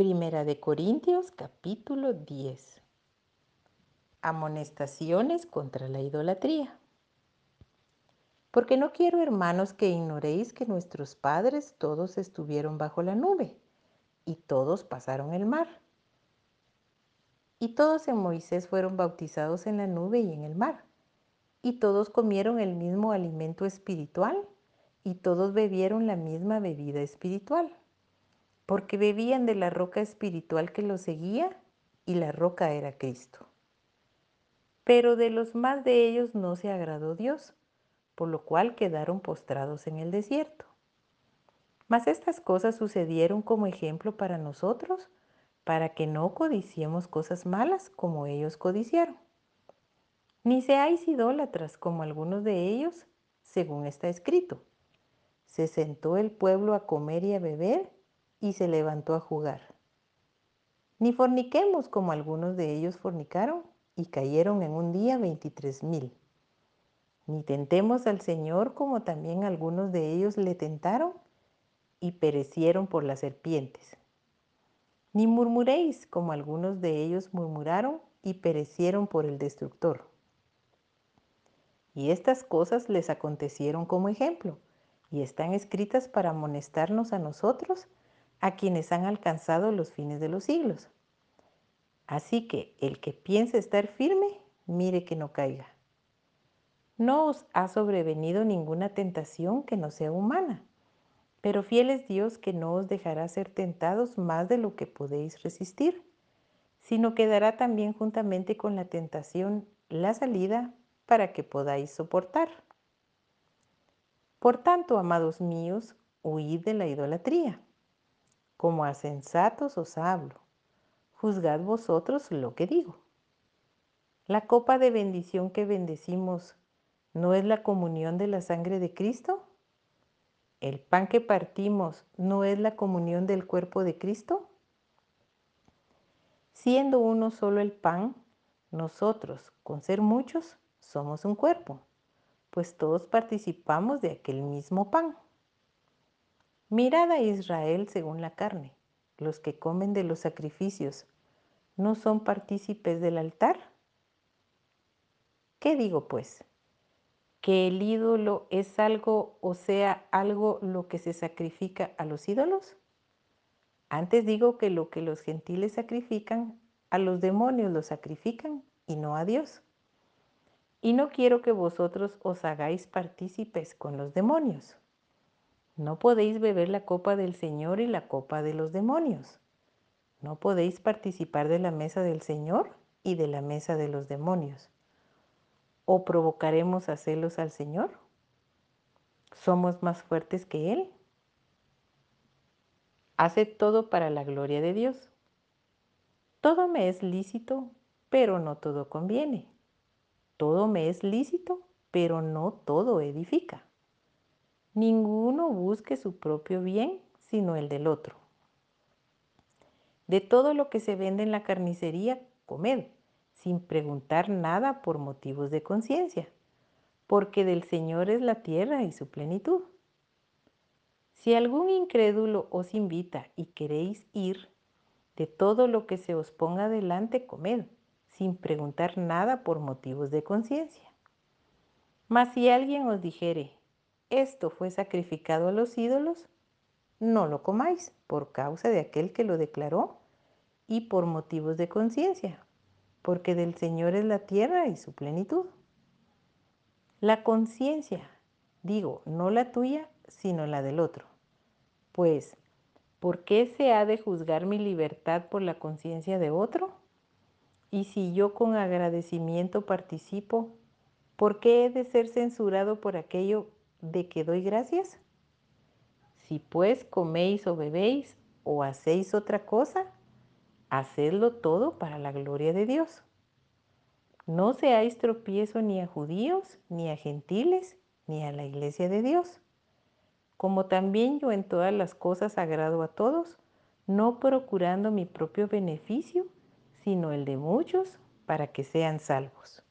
Primera de Corintios capítulo 10. Amonestaciones contra la idolatría. Porque no quiero, hermanos, que ignoréis que nuestros padres todos estuvieron bajo la nube y todos pasaron el mar. Y todos en Moisés fueron bautizados en la nube y en el mar. Y todos comieron el mismo alimento espiritual y todos bebieron la misma bebida espiritual porque bebían de la roca espiritual que los seguía y la roca era Cristo. Pero de los más de ellos no se agradó Dios, por lo cual quedaron postrados en el desierto. Mas estas cosas sucedieron como ejemplo para nosotros, para que no codiciemos cosas malas como ellos codiciaron. Ni seáis idólatras como algunos de ellos, según está escrito. Se sentó el pueblo a comer y a beber y se levantó a jugar. Ni forniquemos como algunos de ellos fornicaron y cayeron en un día veintitrés mil. Ni tentemos al Señor como también algunos de ellos le tentaron y perecieron por las serpientes. Ni murmuréis como algunos de ellos murmuraron y perecieron por el destructor. Y estas cosas les acontecieron como ejemplo y están escritas para amonestarnos a nosotros a quienes han alcanzado los fines de los siglos. Así que el que piense estar firme, mire que no caiga. No os ha sobrevenido ninguna tentación que no sea humana, pero fiel es Dios que no os dejará ser tentados más de lo que podéis resistir, sino que dará también juntamente con la tentación la salida para que podáis soportar. Por tanto, amados míos, huid de la idolatría. Como a sensatos os hablo. Juzgad vosotros lo que digo. La copa de bendición que bendecimos no es la comunión de la sangre de Cristo. El pan que partimos no es la comunión del cuerpo de Cristo. Siendo uno solo el pan, nosotros, con ser muchos, somos un cuerpo, pues todos participamos de aquel mismo pan. Mirad a Israel según la carne. Los que comen de los sacrificios, ¿no son partícipes del altar? ¿Qué digo pues? ¿Que el ídolo es algo, o sea, algo lo que se sacrifica a los ídolos? Antes digo que lo que los gentiles sacrifican, a los demonios lo sacrifican y no a Dios. Y no quiero que vosotros os hagáis partícipes con los demonios. No podéis beber la copa del Señor y la copa de los demonios. No podéis participar de la mesa del Señor y de la mesa de los demonios. ¿O provocaremos a celos al Señor? ¿Somos más fuertes que Él? Hace todo para la gloria de Dios. Todo me es lícito, pero no todo conviene. Todo me es lícito, pero no todo edifica. Ninguno busque su propio bien, sino el del otro. De todo lo que se vende en la carnicería, comed, sin preguntar nada por motivos de conciencia, porque del Señor es la tierra y su plenitud. Si algún incrédulo os invita y queréis ir, de todo lo que se os ponga delante, comed, sin preguntar nada por motivos de conciencia. Mas si alguien os dijere, esto fue sacrificado a los ídolos, no lo comáis por causa de aquel que lo declaró y por motivos de conciencia, porque del Señor es la tierra y su plenitud. La conciencia, digo, no la tuya, sino la del otro. Pues, ¿por qué se ha de juzgar mi libertad por la conciencia de otro? Y si yo con agradecimiento participo, ¿por qué he de ser censurado por aquello de que doy gracias? Si pues coméis o bebéis o hacéis otra cosa, hacedlo todo para la gloria de Dios. No seáis tropiezo ni a judíos, ni a gentiles, ni a la iglesia de Dios. Como también yo en todas las cosas agrado a todos, no procurando mi propio beneficio, sino el de muchos, para que sean salvos.